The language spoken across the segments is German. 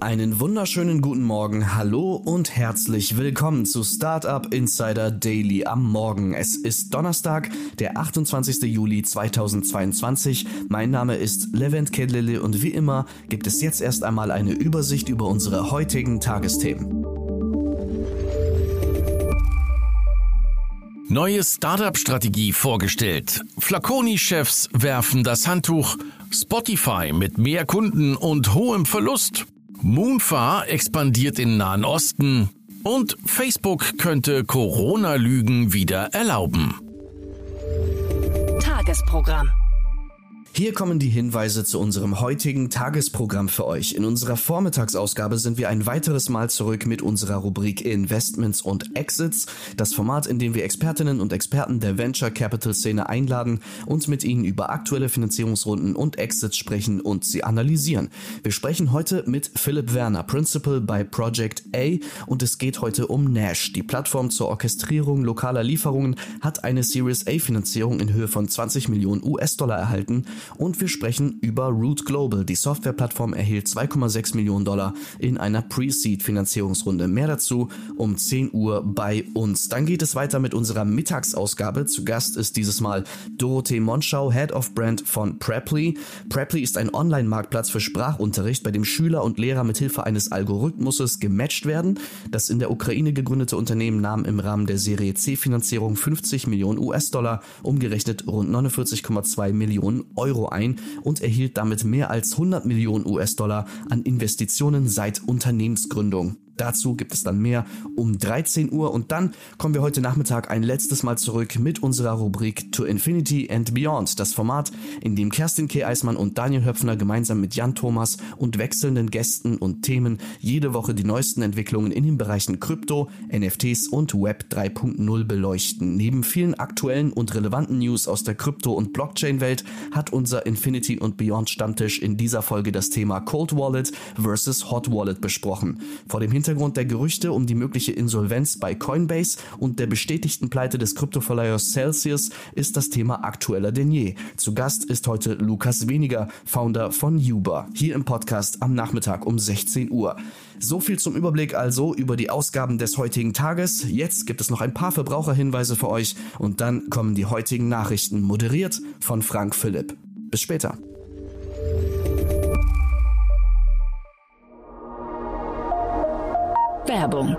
Einen wunderschönen guten Morgen, hallo und herzlich willkommen zu Startup Insider Daily am Morgen. Es ist Donnerstag, der 28. Juli 2022. Mein Name ist Levent Kedlele und wie immer gibt es jetzt erst einmal eine Übersicht über unsere heutigen Tagesthemen. Neue Startup-Strategie vorgestellt. Flaconi-Chefs werfen das Handtuch. Spotify mit mehr Kunden und hohem Verlust. Moonfar expandiert in Nahen Osten und Facebook könnte Corona-Lügen wieder erlauben. Tagesprogramm. Hier kommen die Hinweise zu unserem heutigen Tagesprogramm für euch. In unserer Vormittagsausgabe sind wir ein weiteres Mal zurück mit unserer Rubrik Investments und Exits, das Format, in dem wir Expertinnen und Experten der Venture Capital Szene einladen und mit ihnen über aktuelle Finanzierungsrunden und Exits sprechen und sie analysieren. Wir sprechen heute mit Philipp Werner, Principal bei Project A und es geht heute um Nash. Die Plattform zur Orchestrierung lokaler Lieferungen hat eine Series A Finanzierung in Höhe von 20 Millionen US-Dollar erhalten und wir sprechen über Root Global. Die Softwareplattform erhielt 2,6 Millionen Dollar in einer Pre-Seed-Finanzierungsrunde. Mehr dazu um 10 Uhr bei uns. Dann geht es weiter mit unserer Mittagsausgabe. Zu Gast ist dieses Mal Dorothee Monschau, Head of Brand von Preply. Preply ist ein Online-Marktplatz für Sprachunterricht, bei dem Schüler und Lehrer mit Hilfe eines Algorithmuses gematcht werden. Das in der Ukraine gegründete Unternehmen nahm im Rahmen der Serie C-Finanzierung 50 Millionen US-Dollar, umgerechnet rund 49,2 Millionen Euro Euro ein und erhielt damit mehr als 100 Millionen US-Dollar an Investitionen seit Unternehmensgründung. Dazu gibt es dann mehr um 13 Uhr und dann kommen wir heute Nachmittag ein letztes Mal zurück mit unserer Rubrik To Infinity and Beyond, das Format, in dem Kerstin K. Eismann und Daniel Höpfner gemeinsam mit Jan Thomas und wechselnden Gästen und Themen jede Woche die neuesten Entwicklungen in den Bereichen Krypto, NFTs und Web 3.0 beleuchten. Neben vielen aktuellen und relevanten News aus der Krypto- und Blockchain-Welt hat unser Infinity und Beyond Stammtisch in dieser Folge das Thema Cold Wallet versus Hot Wallet besprochen. Vor dem Hintergrund Hintergrund der Gerüchte um die mögliche Insolvenz bei Coinbase und der bestätigten Pleite des Kryptoverleihers Celsius ist das Thema aktueller denn je. Zu Gast ist heute Lukas Weniger, Founder von Uber, hier im Podcast am Nachmittag um 16 Uhr. So viel zum Überblick also über die Ausgaben des heutigen Tages. Jetzt gibt es noch ein paar Verbraucherhinweise für euch und dann kommen die heutigen Nachrichten moderiert von Frank Philipp. Bis später. Werbung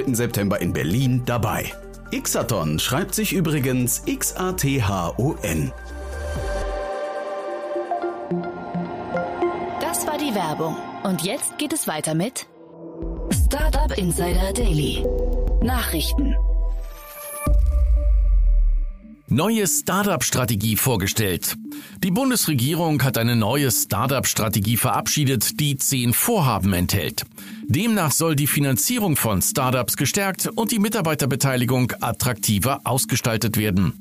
3. September in Berlin dabei. Xathon schreibt sich übrigens X-A-T-H-O-N. Das war die Werbung. Und jetzt geht es weiter mit Startup Insider Daily. Nachrichten. Neue Startup-Strategie vorgestellt. Die Bundesregierung hat eine neue Startup-Strategie verabschiedet, die zehn Vorhaben enthält. Demnach soll die Finanzierung von Startups gestärkt und die Mitarbeiterbeteiligung attraktiver ausgestaltet werden.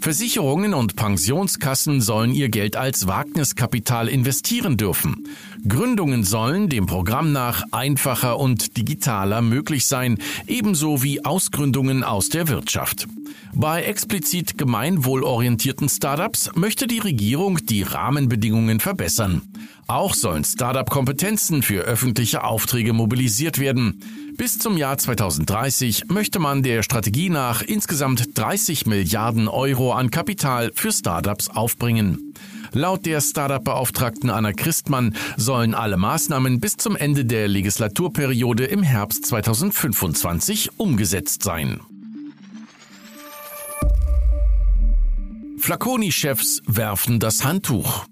Versicherungen und Pensionskassen sollen ihr Geld als Wagniskapital investieren dürfen. Gründungen sollen dem Programm nach einfacher und digitaler möglich sein, ebenso wie Ausgründungen aus der Wirtschaft. Bei explizit gemeinwohlorientierten Startups möchte die Regierung die Rahmenbedingungen verbessern. Auch sollen Startup-Kompetenzen für öffentliche Aufträge mobilisiert werden. Bis zum Jahr 2030 möchte man der Strategie nach insgesamt 30 Milliarden Euro an Kapital für Startups aufbringen. Laut der Startup-Beauftragten Anna Christmann sollen alle Maßnahmen bis zum Ende der Legislaturperiode im Herbst 2025 umgesetzt sein. Flaconi-Chefs werfen das Handtuch.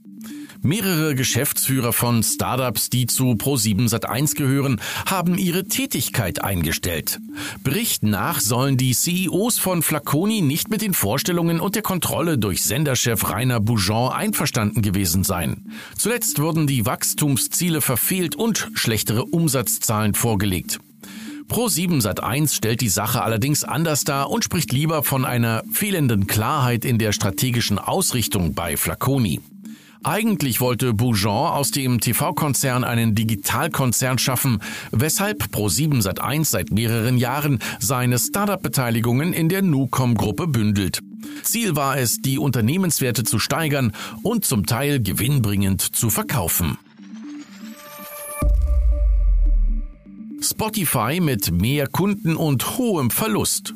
Mehrere Geschäftsführer von Startups, die zu Pro7 Sat1 gehören, haben ihre Tätigkeit eingestellt. Bericht nach sollen die CEOs von Flaconi nicht mit den Vorstellungen und der Kontrolle durch Senderchef Rainer Bougeon einverstanden gewesen sein. Zuletzt wurden die Wachstumsziele verfehlt und schlechtere Umsatzzahlen vorgelegt. Pro7 Sat1 stellt die Sache allerdings anders dar und spricht lieber von einer fehlenden Klarheit in der strategischen Ausrichtung bei Flaconi. Eigentlich wollte Bougeon aus dem TV-Konzern einen Digitalkonzern schaffen, weshalb Pro7 Sat1 seit mehreren Jahren seine Startup-Beteiligungen in der Nucom-Gruppe bündelt. Ziel war es, die Unternehmenswerte zu steigern und zum Teil gewinnbringend zu verkaufen. Spotify mit mehr Kunden und hohem Verlust.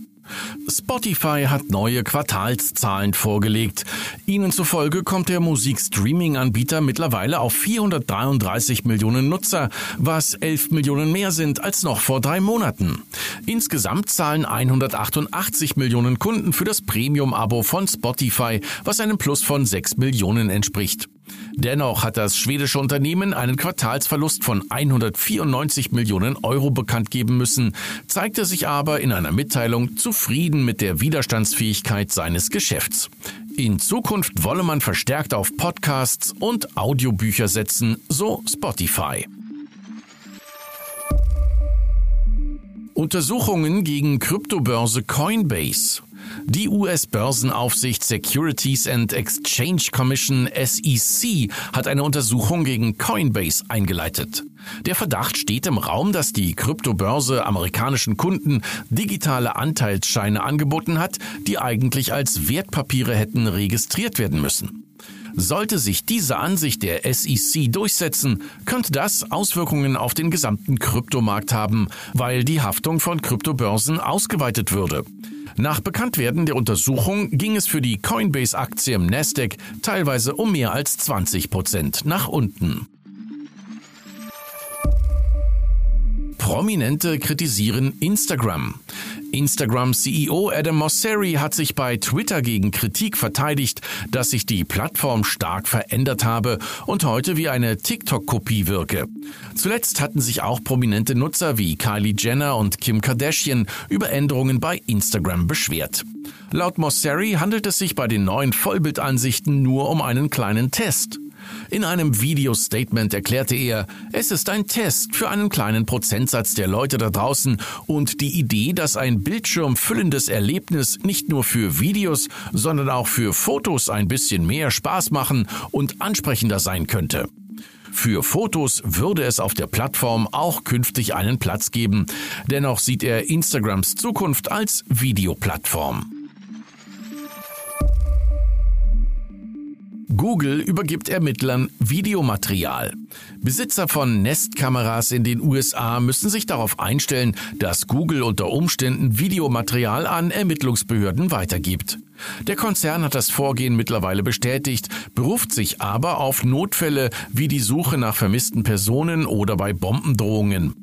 Spotify hat neue Quartalszahlen vorgelegt. Ihnen zufolge kommt der Musikstreaming-Anbieter mittlerweile auf 433 Millionen Nutzer, was 11 Millionen mehr sind als noch vor drei Monaten. Insgesamt zahlen 188 Millionen Kunden für das Premium-Abo von Spotify, was einem Plus von 6 Millionen entspricht. Dennoch hat das schwedische Unternehmen einen Quartalsverlust von 194 Millionen Euro bekannt geben müssen, zeigte sich aber in einer Mitteilung zufrieden mit der Widerstandsfähigkeit seines Geschäfts. In Zukunft wolle man verstärkt auf Podcasts und Audiobücher setzen, so Spotify. Untersuchungen gegen Kryptobörse Coinbase. Die US-Börsenaufsicht Securities and Exchange Commission SEC hat eine Untersuchung gegen Coinbase eingeleitet. Der Verdacht steht im Raum, dass die Kryptobörse amerikanischen Kunden digitale Anteilsscheine angeboten hat, die eigentlich als Wertpapiere hätten registriert werden müssen. Sollte sich diese Ansicht der SEC durchsetzen, könnte das Auswirkungen auf den gesamten Kryptomarkt haben, weil die Haftung von Kryptobörsen ausgeweitet würde. Nach Bekanntwerden der Untersuchung ging es für die Coinbase-Aktie im Nasdaq teilweise um mehr als 20 Prozent nach unten. Prominente kritisieren Instagram. Instagram-CEO Adam Mosseri hat sich bei Twitter gegen Kritik verteidigt, dass sich die Plattform stark verändert habe und heute wie eine TikTok-Kopie wirke. Zuletzt hatten sich auch prominente Nutzer wie Kylie Jenner und Kim Kardashian über Änderungen bei Instagram beschwert. Laut Mosseri handelt es sich bei den neuen Vollbildansichten nur um einen kleinen Test. In einem Video-Statement erklärte er, es ist ein Test für einen kleinen Prozentsatz der Leute da draußen und die Idee, dass ein bildschirmfüllendes Erlebnis nicht nur für Videos, sondern auch für Fotos ein bisschen mehr Spaß machen und ansprechender sein könnte. Für Fotos würde es auf der Plattform auch künftig einen Platz geben. Dennoch sieht er Instagrams Zukunft als Videoplattform. Google übergibt Ermittlern Videomaterial. Besitzer von Nest-Kameras in den USA müssen sich darauf einstellen, dass Google unter Umständen Videomaterial an Ermittlungsbehörden weitergibt. Der Konzern hat das Vorgehen mittlerweile bestätigt, beruft sich aber auf Notfälle wie die Suche nach vermissten Personen oder bei Bombendrohungen.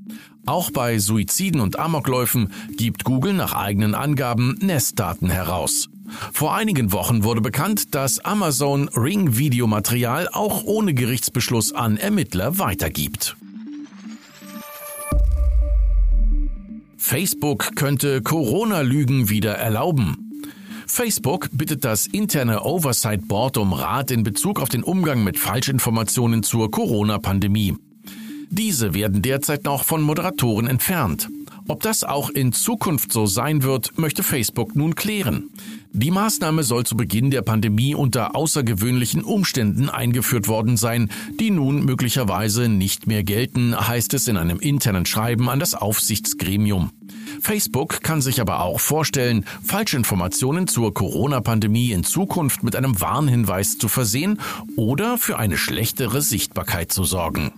Auch bei Suiziden und Amokläufen gibt Google nach eigenen Angaben Nest-Daten heraus. Vor einigen Wochen wurde bekannt, dass Amazon Ring-Videomaterial auch ohne Gerichtsbeschluss an Ermittler weitergibt. Facebook könnte Corona-Lügen wieder erlauben. Facebook bittet das interne Oversight Board um Rat in Bezug auf den Umgang mit Falschinformationen zur Corona-Pandemie. Diese werden derzeit noch von Moderatoren entfernt. Ob das auch in Zukunft so sein wird, möchte Facebook nun klären. Die Maßnahme soll zu Beginn der Pandemie unter außergewöhnlichen Umständen eingeführt worden sein, die nun möglicherweise nicht mehr gelten, heißt es in einem internen Schreiben an das Aufsichtsgremium. Facebook kann sich aber auch vorstellen, Falschinformationen zur Corona-Pandemie in Zukunft mit einem Warnhinweis zu versehen oder für eine schlechtere Sichtbarkeit zu sorgen.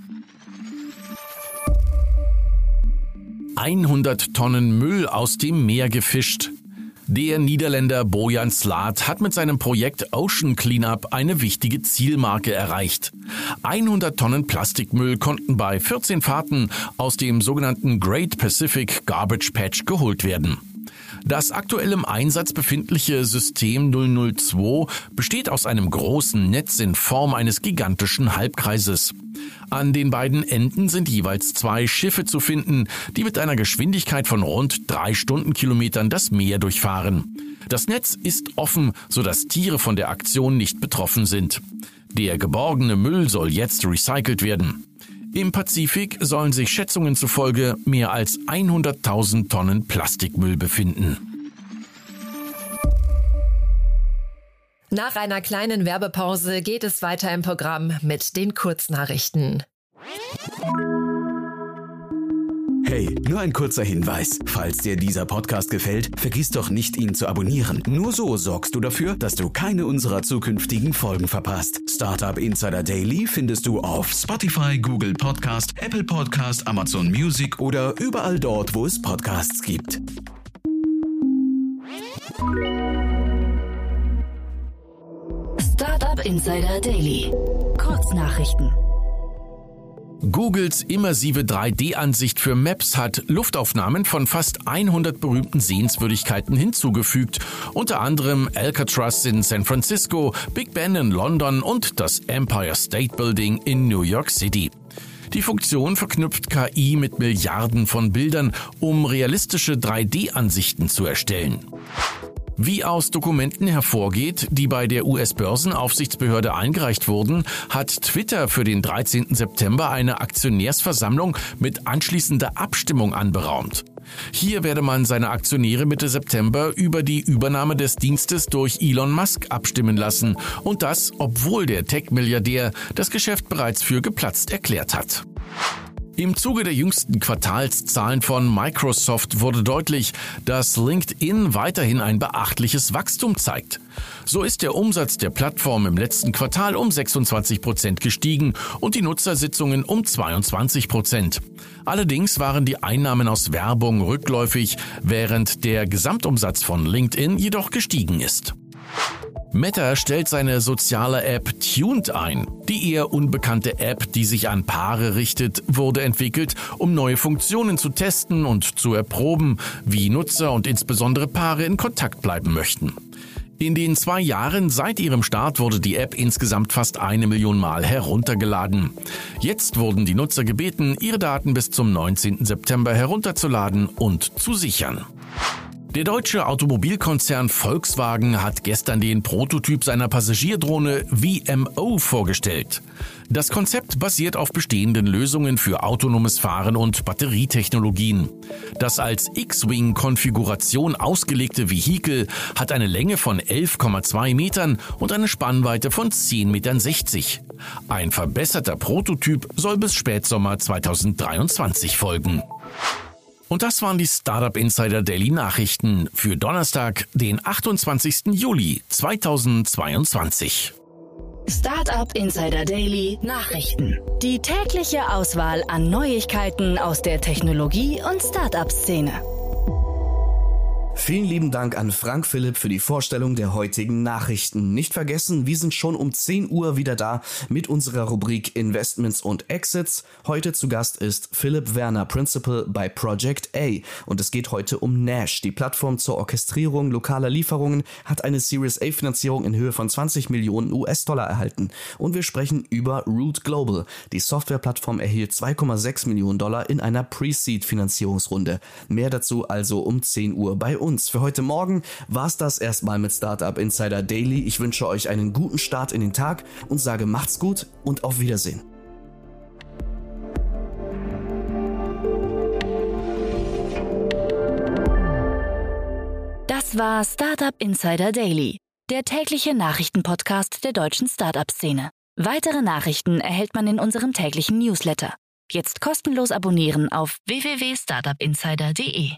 100 Tonnen Müll aus dem Meer gefischt. Der Niederländer Bojan Slaat hat mit seinem Projekt Ocean Cleanup eine wichtige Zielmarke erreicht. 100 Tonnen Plastikmüll konnten bei 14 Fahrten aus dem sogenannten Great Pacific Garbage Patch geholt werden. Das aktuell im Einsatz befindliche System 002 besteht aus einem großen Netz in Form eines gigantischen Halbkreises. An den beiden Enden sind jeweils zwei Schiffe zu finden, die mit einer Geschwindigkeit von rund drei Stundenkilometern das Meer durchfahren. Das Netz ist offen, sodass Tiere von der Aktion nicht betroffen sind. Der geborgene Müll soll jetzt recycelt werden. Im Pazifik sollen sich Schätzungen zufolge mehr als 100.000 Tonnen Plastikmüll befinden. Nach einer kleinen Werbepause geht es weiter im Programm mit den Kurznachrichten. Hey, nur ein kurzer Hinweis. Falls dir dieser Podcast gefällt, vergiss doch nicht, ihn zu abonnieren. Nur so sorgst du dafür, dass du keine unserer zukünftigen Folgen verpasst. Startup Insider Daily findest du auf Spotify, Google Podcast, Apple Podcast, Amazon Music oder überall dort, wo es Podcasts gibt. Startup Insider Daily. Kurznachrichten. Googles immersive 3D-Ansicht für Maps hat Luftaufnahmen von fast 100 berühmten Sehenswürdigkeiten hinzugefügt, unter anderem Alcatraz in San Francisco, Big Ben in London und das Empire State Building in New York City. Die Funktion verknüpft KI mit Milliarden von Bildern, um realistische 3D-Ansichten zu erstellen. Wie aus Dokumenten hervorgeht, die bei der US-Börsenaufsichtsbehörde eingereicht wurden, hat Twitter für den 13. September eine Aktionärsversammlung mit anschließender Abstimmung anberaumt. Hier werde man seine Aktionäre Mitte September über die Übernahme des Dienstes durch Elon Musk abstimmen lassen und das, obwohl der Tech-Milliardär das Geschäft bereits für geplatzt erklärt hat. Im Zuge der jüngsten Quartalszahlen von Microsoft wurde deutlich, dass LinkedIn weiterhin ein beachtliches Wachstum zeigt. So ist der Umsatz der Plattform im letzten Quartal um 26 Prozent gestiegen und die Nutzersitzungen um 22 Prozent. Allerdings waren die Einnahmen aus Werbung rückläufig, während der Gesamtumsatz von LinkedIn jedoch gestiegen ist. Meta stellt seine soziale App Tuned ein. Die eher unbekannte App, die sich an Paare richtet, wurde entwickelt, um neue Funktionen zu testen und zu erproben, wie Nutzer und insbesondere Paare in Kontakt bleiben möchten. In den zwei Jahren seit ihrem Start wurde die App insgesamt fast eine Million Mal heruntergeladen. Jetzt wurden die Nutzer gebeten, ihre Daten bis zum 19. September herunterzuladen und zu sichern. Der deutsche Automobilkonzern Volkswagen hat gestern den Prototyp seiner Passagierdrohne VMO vorgestellt. Das Konzept basiert auf bestehenden Lösungen für autonomes Fahren und Batterietechnologien. Das als X-Wing-Konfiguration ausgelegte Vehikel hat eine Länge von 11,2 Metern und eine Spannweite von 10,60 Metern. Ein verbesserter Prototyp soll bis Spätsommer 2023 folgen. Und das waren die Startup Insider Daily Nachrichten für Donnerstag, den 28. Juli 2022. Startup Insider Daily Nachrichten. Die tägliche Auswahl an Neuigkeiten aus der Technologie- und Startup-Szene. Vielen lieben Dank an Frank Philipp für die Vorstellung der heutigen Nachrichten. Nicht vergessen, wir sind schon um 10 Uhr wieder da mit unserer Rubrik Investments und Exits. Heute zu Gast ist Philipp Werner, Principal bei Project A. Und es geht heute um Nash. Die Plattform zur Orchestrierung lokaler Lieferungen hat eine Series A Finanzierung in Höhe von 20 Millionen US-Dollar erhalten. Und wir sprechen über Root Global. Die Softwareplattform erhielt 2,6 Millionen Dollar in einer Pre-Seed Finanzierungsrunde. Mehr dazu also um 10 Uhr bei uns uns. Für heute Morgen war es das erstmal mit Startup Insider Daily. Ich wünsche euch einen guten Start in den Tag und sage macht's gut und auf Wiedersehen. Das war Startup Insider Daily, der tägliche Nachrichtenpodcast der deutschen Startup-Szene. Weitere Nachrichten erhält man in unserem täglichen Newsletter. Jetzt kostenlos abonnieren auf www.startupinsider.de.